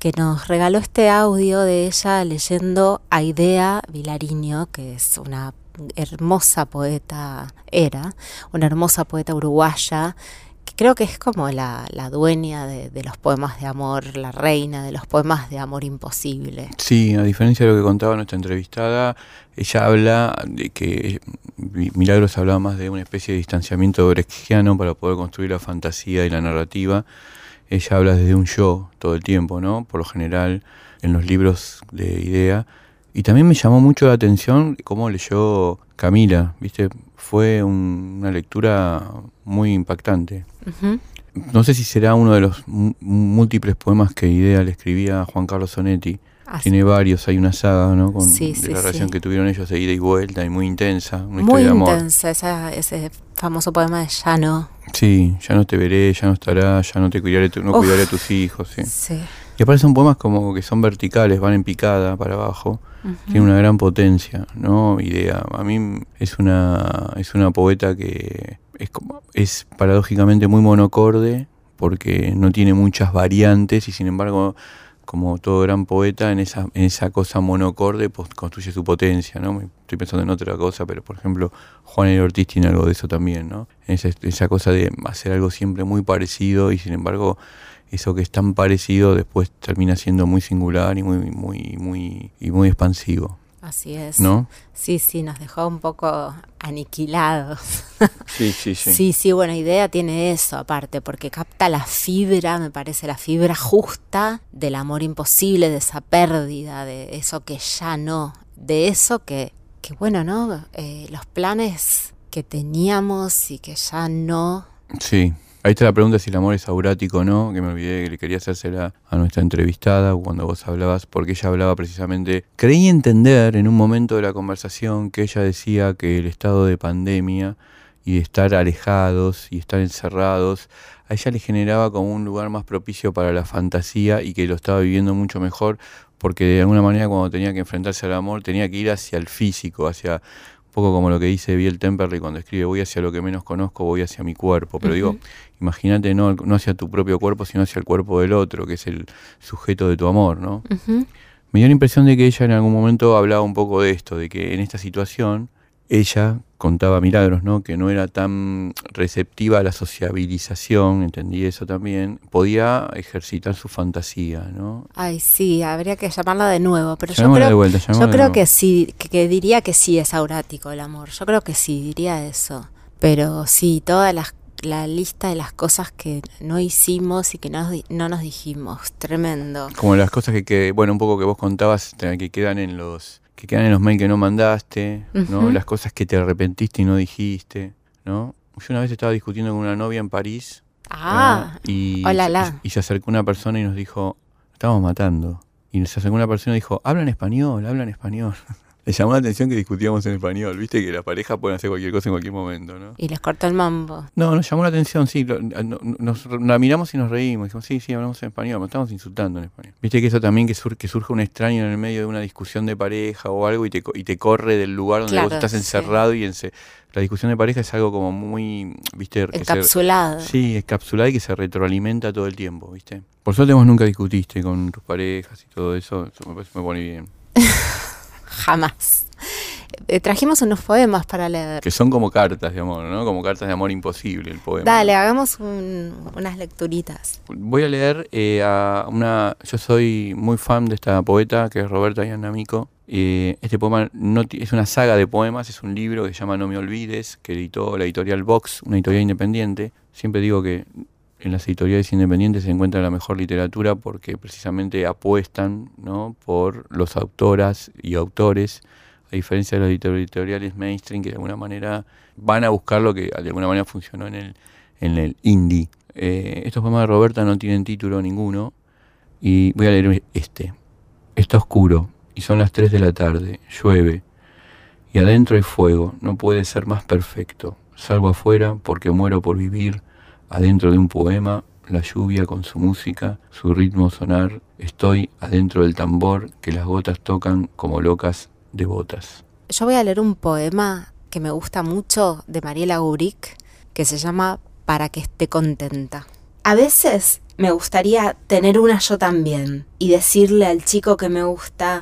Speaker 3: que nos regaló este audio de ella leyendo a Idea Vilariño, que es una hermosa poeta, era una hermosa poeta uruguaya que creo que es como la, la dueña de, de, los poemas de amor, la reina de los poemas de amor imposible.
Speaker 2: Sí, a diferencia de lo que contaba nuestra entrevistada, ella habla de que Milagros hablaba más de una especie de distanciamiento brechtiano para poder construir la fantasía y la narrativa. Ella habla desde un yo todo el tiempo, ¿no? Por lo general, en los libros de idea. Y también me llamó mucho la atención cómo leyó Camila, ¿viste? Fue un, una lectura muy impactante.
Speaker 3: Uh -huh.
Speaker 2: No sé si será uno de los múltiples poemas que Idea le escribía a Juan Carlos Sonetti. Tiene varios, hay una saga, ¿no? Con,
Speaker 3: sí,
Speaker 2: de
Speaker 3: sí,
Speaker 2: la relación
Speaker 3: sí.
Speaker 2: que tuvieron ellos de ida y vuelta y muy intensa. Una
Speaker 3: muy
Speaker 2: historia de amor.
Speaker 3: intensa, esa, ese famoso poema de Llano.
Speaker 2: Sí, ya no te veré, ya no estará, ya no te cuidaré, tu, no
Speaker 3: Uf.
Speaker 2: cuidaré a tus hijos. Sí. Y aparte son poemas como que son verticales, van en picada para abajo. Tiene una gran potencia, ¿no? Idea. A mí es una, es una poeta que es, como, es paradójicamente muy monocorde porque no tiene muchas variantes y sin embargo, como todo gran poeta, en esa, en esa cosa monocorde pues, construye su potencia, ¿no? Estoy pensando en otra cosa, pero por ejemplo, Juan L. Ortiz tiene algo de eso también, ¿no? Esa, esa cosa de hacer algo siempre muy parecido y sin embargo eso que es tan parecido después termina siendo muy singular y muy muy muy y muy expansivo
Speaker 3: Así es.
Speaker 2: ¿no?
Speaker 3: Sí, sí, nos dejó un poco aniquilados.
Speaker 2: sí sí sí
Speaker 3: Sí, sí, buena idea tiene eso aparte, porque capta la fibra, me parece, la fibra justa del amor imposible, de esa pérdida, de eso que ya no, de eso que, que bueno, ¿no? Eh, los planes que teníamos y que ya no.
Speaker 2: Sí. Ahí está la pregunta si el amor es aurático o no, que me olvidé que le quería hacérsela a nuestra entrevistada cuando vos hablabas, porque ella hablaba precisamente, creí entender en un momento de la conversación que ella decía que el estado de pandemia y de estar alejados y estar encerrados, a ella le generaba como un lugar más propicio para la fantasía y que lo estaba viviendo mucho mejor, porque de alguna manera cuando tenía que enfrentarse al amor tenía que ir hacia el físico, hacia un poco como lo que dice Biel Temperley cuando escribe voy hacia lo que menos conozco, voy hacia mi cuerpo. Pero digo, imagínate no, no hacia tu propio cuerpo, sino hacia el cuerpo del otro, que es el sujeto de tu amor, ¿no?
Speaker 3: Ujú.
Speaker 2: Me dio la impresión de que ella en algún momento hablaba un poco de esto, de que en esta situación ella contaba milagros, ¿no? Que no era tan receptiva a la sociabilización, entendí eso también, podía ejercitar su fantasía, ¿no?
Speaker 3: Ay, sí, habría que llamarla de nuevo, pero yo
Speaker 2: Llamémosla
Speaker 3: creo,
Speaker 2: de vuelta,
Speaker 3: yo creo
Speaker 2: nuevo.
Speaker 3: que sí, que, que diría que sí es aurático el amor. Yo creo que sí, diría eso. Pero sí, toda la, la lista de las cosas que no hicimos y que no, no nos dijimos, tremendo.
Speaker 2: Como las cosas que, que, bueno, un poco que vos contabas, te- que quedan en los que quedan en los mails que no mandaste, ¿no? Las cosas que te arrepentiste y no dijiste, ¿no? Yo una vez estaba discutiendo con una novia en París
Speaker 3: Ah,
Speaker 2: ¿no? y,
Speaker 3: la.
Speaker 2: y se acercó una persona y nos dijo, estamos matando. Y se acercó una persona y dijo, hablan español, hablan español. Le llamó la atención que discutíamos en español, viste que las parejas pueden hacer cualquier cosa en cualquier momento, ¿no?
Speaker 3: Y les cortó el mambo.
Speaker 2: No, nos llamó la atención, sí. lo- no- Nos, la miramos y nos reímos. Dijimos, sí, sí, hablamos en español, nos estamos insultando en español. Viste que eso también que, sur- que surge un extraño en el medio de una discusión de pareja o algo y te, y te corre del lugar donde
Speaker 3: Claro,
Speaker 2: vos estás
Speaker 3: sí.
Speaker 2: encerrado y ense- la discusión de pareja es algo como muy, viste, se-
Speaker 3: Encapsulado.
Speaker 2: sí, encapsulada y que se retroalimenta todo el tiempo, viste. Por suerte vos nunca discutiste con tus parejas y todo eso, eso me, parece- me pone bien.
Speaker 3: Jamás. Eh, trajimos unos poemas para leer.
Speaker 2: Que son como cartas de amor, ¿no? Como cartas de amor imposible el poema.
Speaker 3: Dale, hagamos un- unas lecturitas.
Speaker 2: Voy a leer eh, a una. Yo soy muy fan de esta poeta que es Roberta Iannamico. Eh, este poema no es una saga de poemas, es un libro que se llama No me olvides, que editó la editorial Vox, una editorial independiente. Siempre digo que en las editoriales independientes se encuentra la mejor literatura porque precisamente apuestan ¿no? por los autoras y autores, a diferencia de las editoriales mainstream que de alguna manera van a buscar lo que de alguna manera funcionó en el, en el indie. Eh, estos poemas de Roberta no tienen título ninguno y voy a leer este. Está oscuro y son las 3 de la tarde, llueve y adentro hay fuego, no puede ser más perfecto. Salgo afuera porque muero por vivir adentro de un poema, la lluvia con su música, su ritmo sonar, estoy adentro del tambor que las gotas tocan como locas devotas.
Speaker 3: Yo voy a leer un poema que me gusta mucho de Mariela Uric que se llama Para que esté contenta. A veces me gustaría tener una yo también y decirle al chico que me gusta,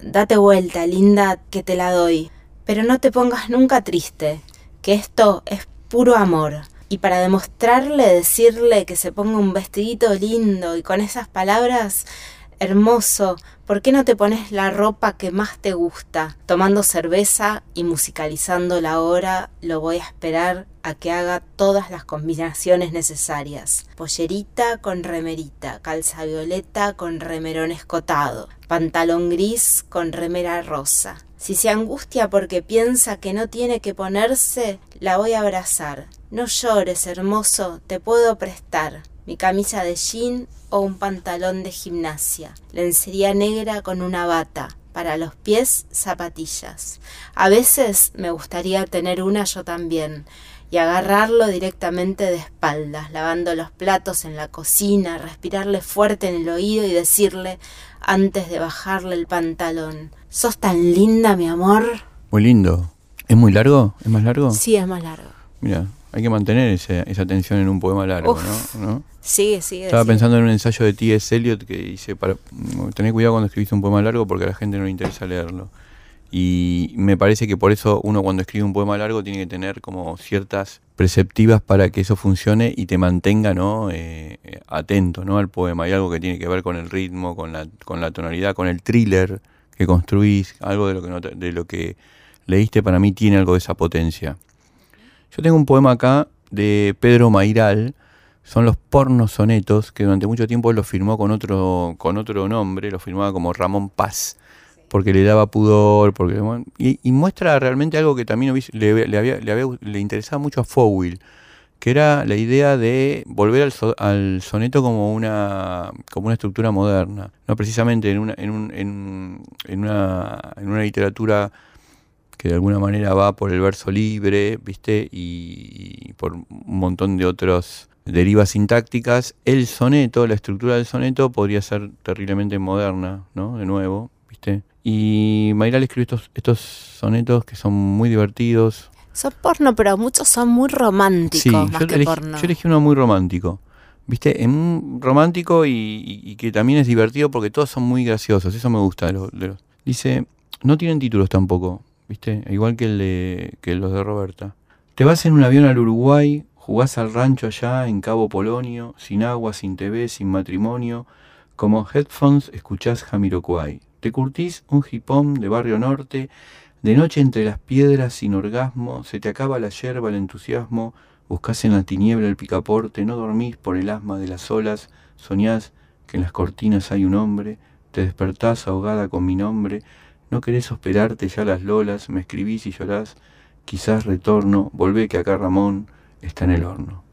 Speaker 3: date vuelta, linda, que te la doy. Pero no te pongas nunca triste, que esto es puro amor. Y para demostrarle, decirle que se ponga un vestidito lindo y con esas palabras, hermoso, ¿por qué no te pones la ropa que más te gusta? Tomando cerveza y musicalizando la hora, lo voy a esperar a que haga todas las combinaciones necesarias. Pollerita con remerita, calza violeta con remerón escotado, pantalón gris con remera rosa. Si se angustia porque piensa que no tiene que ponerse, la voy a abrazar. No llores, hermoso, te puedo prestar mi camisa de jean o un pantalón de gimnasia, lencería negra con una bata, para los pies zapatillas. A veces me gustaría tener una yo también y agarrarlo directamente de espaldas, lavando los platos en la cocina, respirarle fuerte en el oído y decirle antes de bajarle el pantalón, ¿sos tan linda, mi amor?
Speaker 2: Muy lindo. ¿Es muy largo? ¿Es más largo?
Speaker 3: Sí, es más largo.
Speaker 2: Mira, hay que mantener ese- esa tensión en un poema largo,
Speaker 3: Uf.
Speaker 2: ¿no? ¿no?
Speaker 3: Sigue, sigue.
Speaker 2: Estaba
Speaker 3: sigue.
Speaker 2: pensando en un ensayo de T.S. Eliot que dice, para, tener cuidado cuando escribís un poema largo porque a la gente no le interesa leerlo. Y me parece que por eso uno cuando escribe un poema largo tiene que tener como ciertas preceptivas para que eso funcione y te mantenga ¿no? Eh, eh, atento ¿no? al poema. Hay algo que tiene que ver con el ritmo, con la, con la tonalidad, con el thriller que construís, algo de lo que, de lo que leíste para mí tiene algo de esa potencia. Yo tengo un poema acá de Pedro Mairal, son los pornos sonetos, que durante mucho tiempo él los firmó con otro, con otro nombre, lo firmaba como Ramón Paz, porque le daba pudor, porque y, muestra realmente algo que también le, le había, le, interesaba mucho a Fowell, que era la idea de volver al, so- al soneto como una, como una estructura moderna, no precisamente en una, en, un- en, en una, en una literatura que de alguna manera va por el verso libre, ¿viste? Y, por un montón de otros derivas sintácticas, el soneto, la estructura del soneto podría ser terriblemente moderna, ¿no? De nuevo, ¿viste? Y Mayral escribió estos, estos sonetos que son muy divertidos.
Speaker 3: Son porno, pero muchos son muy románticos
Speaker 2: Sí,
Speaker 3: más
Speaker 2: yo
Speaker 3: que
Speaker 2: elegí,
Speaker 3: porno.
Speaker 2: yo elegí uno muy romántico. ¿Viste? En un romántico y, y- y que también es divertido porque todos son muy graciosos. Eso me gusta de los, de los- Dice, no tienen títulos tampoco, ¿viste? Igual que, el de, que los de Roberta. Te vas en un avión al Uruguay, jugás al rancho allá en Cabo Polonio, sin agua, sin TV, sin matrimonio. Como headphones escuchás Jamiroquai. Te curtís un hipón de barrio norte, de noche entre las piedras sin orgasmo, se te acaba la yerba, el entusiasmo, buscás en la tiniebla el picaporte, no dormís por el asma de las olas, soñás que en las cortinas hay un hombre, te despertás ahogada con mi nombre, no querés hospedarte ya las lolas, me escribís y llorás, quizás retorno, volvé que acá Ramón está en el horno.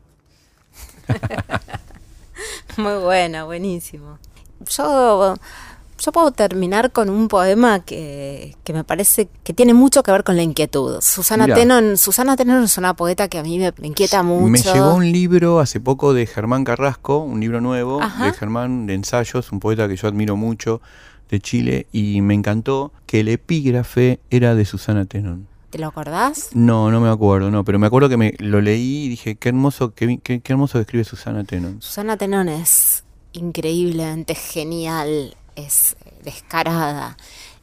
Speaker 3: Muy bueno, buenísimo. Yo yo puedo terminar con un poema que, que me parece que tiene mucho que ver con la inquietud. Susana
Speaker 2: Mirá.
Speaker 3: Tenon, Susana Tenon es una poeta que a mí me, me inquieta mucho.
Speaker 2: Me llegó un libro hace poco de Germán Carrasco, un libro nuevo
Speaker 3: Ajá.
Speaker 2: de Germán de ensayos, un poeta que yo admiro mucho de Chile y me encantó que el epígrafe era de Susana Tenon.
Speaker 3: ¿Te lo acordás?
Speaker 2: No, no me acuerdo, no, pero me acuerdo que me lo leí y dije, qué hermoso, qué, qué, qué hermoso que escribe Susana Tenon.
Speaker 3: Susana Tenon es increíblemente genial, es descarada.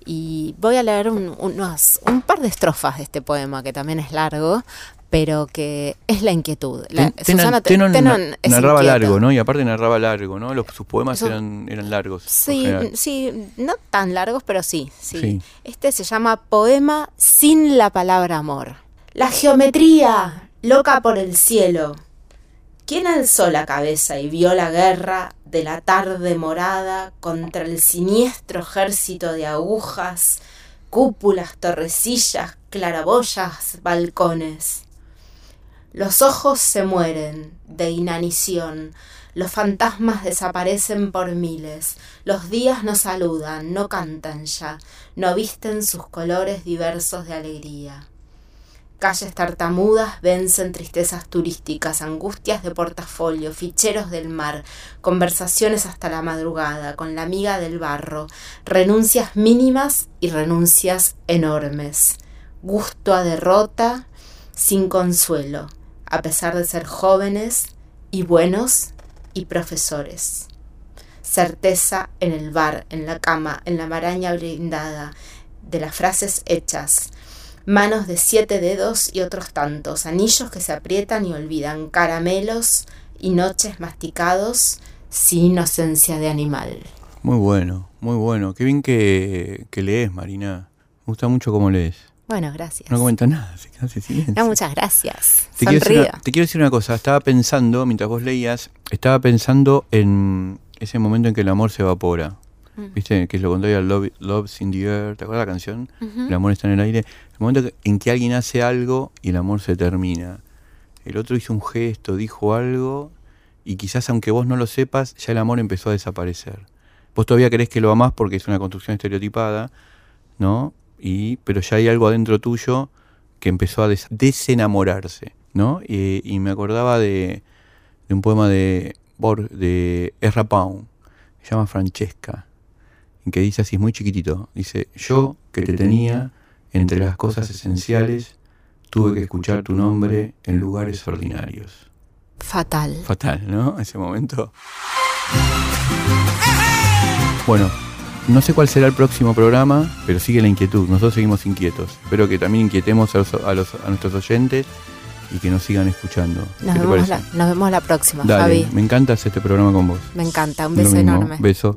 Speaker 3: Y voy a leer un, unos- un par de estrofas de este poema, que también es largo, pero que es la inquietud. La-
Speaker 2: Ten-
Speaker 3: Susana Te-
Speaker 2: Tenon
Speaker 3: Tenon
Speaker 2: na-
Speaker 3: es
Speaker 2: narraba largo, ¿no? Y aparte narraba largo, ¿no? Los, sus poemas
Speaker 3: Eso-
Speaker 2: eran, eran largos.
Speaker 3: Sí, sí, no tan largos, pero sí, sí,
Speaker 2: Sí.
Speaker 3: Este se llama Poema sin la palabra amor. La geometría, loca por el cielo. ¿Quién alzó la cabeza y vio la guerra de la tarde morada contra el siniestro ejército de agujas, cúpulas, torrecillas, claraboyas, balcones? Los ojos se mueren de inanición, los fantasmas desaparecen por miles, los días no saludan, no cantan ya, no visten sus colores diversos de alegría. Calles tartamudas vencen tristezas turísticas, angustias de portafolio, ficheros del mar, conversaciones hasta la madrugada con la amiga del barro, renuncias mínimas y renuncias enormes, gusto a derrota, sin consuelo, a pesar de ser jóvenes y buenos y profesores. Certeza en el bar, en la cama, en la maraña blindada, de las frases hechas, manos de siete dedos y otros tantos, anillos que se aprietan y olvidan, caramelos y noches masticados sin inocencia de animal.
Speaker 2: Muy bueno, muy bueno. Qué bien que, que lees, Marina. Me gusta mucho cómo lees.
Speaker 3: Bueno, gracias.
Speaker 2: No comenta nada, se queda en silencio.
Speaker 3: No, muchas gracias.
Speaker 2: Te quiero, decir una, te quiero decir una cosa, estaba pensando, mientras vos leías, estaba pensando en ese momento en que el amor se evapora.
Speaker 3: Mm.
Speaker 2: ¿Viste? Que lo contrario al love, Love's in the air, ¿te acuerdas la canción? El amor está en el aire. El momento que- en que alguien hace algo y el amor se termina. El otro hizo un gesto, dijo algo y quizás aunque vos no lo sepas, ya el amor empezó a desaparecer. Vos todavía creés que lo amás porque es una construcción estereotipada, ¿no? Y, pero ya hay algo adentro tuyo que empezó a des- desenamorarse, ¿no? Y, y me acordaba de, de un poema de, de Ezra Pound, se llama Francesca, en que dice así, es muy chiquitito, dice, yo que te tenía entre las cosas esenciales, tuve que escuchar tu nombre en lugares ordinarios.
Speaker 3: Fatal.
Speaker 2: Fatal, ¿no? Ese momento. Bueno, no sé cuál será el próximo programa, pero sigue la inquietud. Nosotros seguimos inquietos. Espero que también inquietemos a, los- a los- a nuestros oyentes y que nos sigan escuchando.
Speaker 3: Nos
Speaker 2: ¿Qué te
Speaker 3: vemos, la, nos vemos la próxima,
Speaker 2: Dale,
Speaker 3: Fabi.
Speaker 2: me encanta hacer este programa con vos.
Speaker 3: Me encanta. Un beso enorme.
Speaker 2: Beso.